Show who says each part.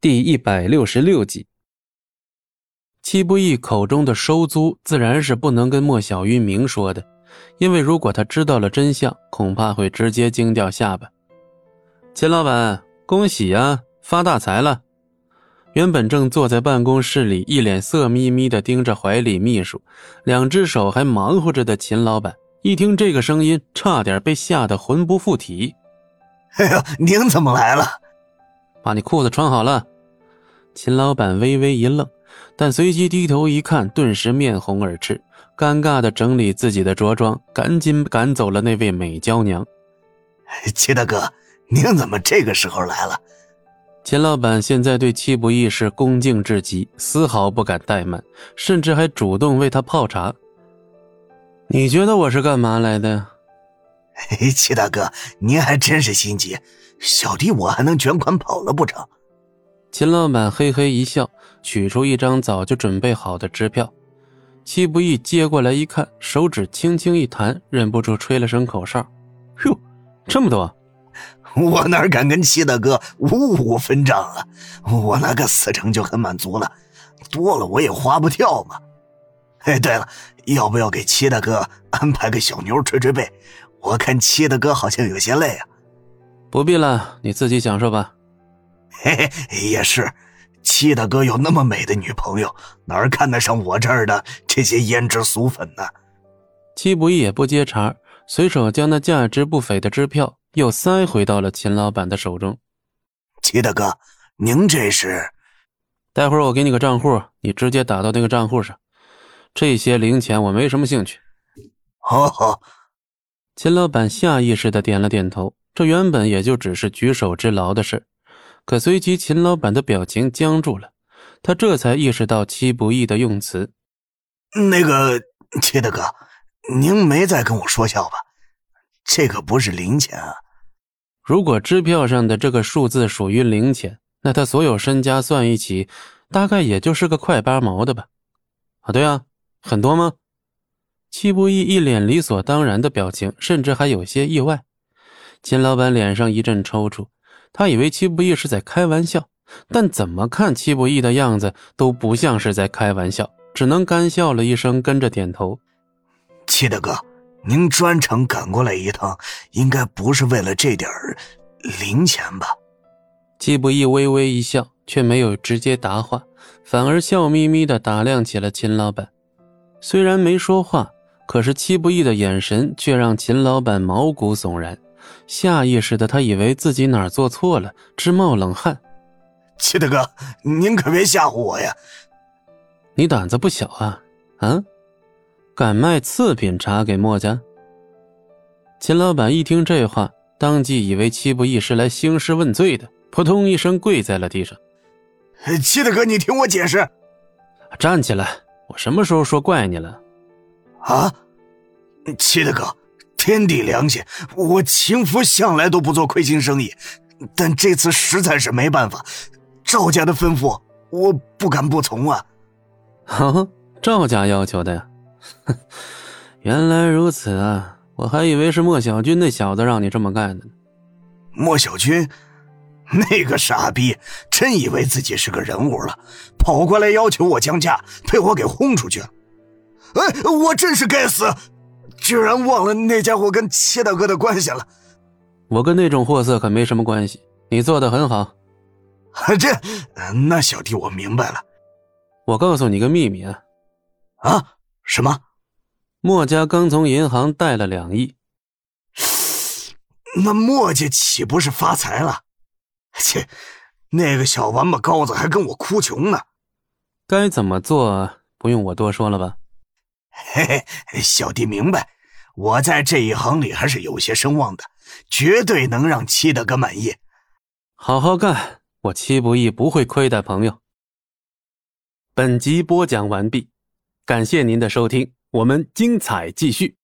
Speaker 1: 第一百六十六集，戚不义口中的收租自然是不能跟莫小鱼明说的，因为如果他知道了真相，恐怕会直接惊掉下巴。秦老板，恭喜呀，发大财了！原本正坐在办公室里，一脸色眯眯的盯着怀里秘书，两只手还忙活着的秦老板，一听这个声音，差点被吓得魂不附体。
Speaker 2: 哎呦，您怎么来了？
Speaker 1: 把你裤子穿好了。秦老板微微一愣，但随即低头一看，顿时面红耳赤，尴尬的整理自己的着装，赶紧赶走了那位美娇娘。
Speaker 2: 齐大哥，您怎么这个时候来了？
Speaker 1: 秦老板现在对戚不义是恭敬至极，丝毫不敢怠慢，甚至还主动为他泡茶。你觉得我是干嘛来的呀？
Speaker 2: 嘿，齐大哥，您还真是心急。小弟我还能卷款跑了不成？
Speaker 1: 秦老板嘿嘿一笑，取出一张早就准备好的支票。戚不义接过来一看，手指轻轻一弹，忍不住吹了声口哨：“哟，这么多！
Speaker 2: 我哪敢跟戚大哥五五分账啊？我拿个四成就很满足了，多了我也花不掉嘛。哎，对了，要不要给戚大哥安排个小妞捶捶背？我看戚大哥好像有些累啊。”
Speaker 1: 不必了，你自己享受吧。
Speaker 2: 嘿嘿，也是，七大哥有那么美的女朋友，哪儿看得上我这儿的这些胭脂俗粉呢？
Speaker 1: 戚不义也不接茬，随手将那价值不菲的支票又塞回到了秦老板的手中。
Speaker 2: 齐大哥，您这是？
Speaker 1: 待会儿我给你个账户，你直接打到那个账户上。这些零钱我没什么兴趣。
Speaker 2: 好好。
Speaker 1: 秦老板下意识的点了点头。这原本也就只是举手之劳的事，可随即秦老板的表情僵住了，他这才意识到戚不义的用词。
Speaker 2: 那个戚大哥，您没在跟我说笑吧？这可不是零钱啊！
Speaker 1: 如果支票上的这个数字属于零钱，那他所有身家算一起，大概也就是个快八毛的吧？啊，对啊，很多吗？戚不义一脸理所当然的表情，甚至还有些意外。秦老板脸上一阵抽搐，他以为戚不义是在开玩笑，但怎么看戚不义的样子都不像是在开玩笑，只能干笑了一声，跟着点头。
Speaker 2: 戚大哥，您专程赶过来一趟，应该不是为了这点零钱吧？
Speaker 1: 戚不义微微一笑，却没有直接答话，反而笑眯眯地打量起了秦老板。虽然没说话，可是戚不义的眼神却让秦老板毛骨悚然。下意识的，他以为自己哪儿做错了，直冒冷汗。
Speaker 2: 齐大哥，您可别吓唬我呀！
Speaker 1: 你胆子不小啊，啊，敢卖次品茶给墨家？秦老板一听这话，当即以为七不义是来兴师问罪的，扑通一声跪在了地上。
Speaker 2: 七大哥，你听我解释。
Speaker 1: 站起来！我什么时候说怪你了？
Speaker 2: 啊，七大哥。天地良心，我秦福向来都不做亏心生意，但这次实在是没办法，赵家的吩咐我不敢不从啊。
Speaker 1: 哈，赵家要求的呀？原来如此啊，我还以为是莫小军那小子让你这么干的呢。
Speaker 2: 莫小军，那个傻逼，真以为自己是个人物了，跑过来要求我降价，被我给轰出去了。哎，我真是该死！居然忘了那家伙跟切大哥的关系了。
Speaker 1: 我跟那种货色可没什么关系。你做的很好。
Speaker 2: 这，那小弟我明白了。
Speaker 1: 我告诉你个秘密啊。
Speaker 2: 啊？什么？
Speaker 1: 墨家刚从银行贷了两亿。
Speaker 2: 那墨家岂不是发财了？切，那个小王八羔子还跟我哭穷呢。
Speaker 1: 该怎么做？不用我多说了吧。
Speaker 2: 嘿嘿，小弟明白，我在这一行里还是有些声望的，绝对能让七大哥满意。
Speaker 1: 好好干，我七不义不会亏待朋友。本集播讲完毕，感谢您的收听，我们精彩继续。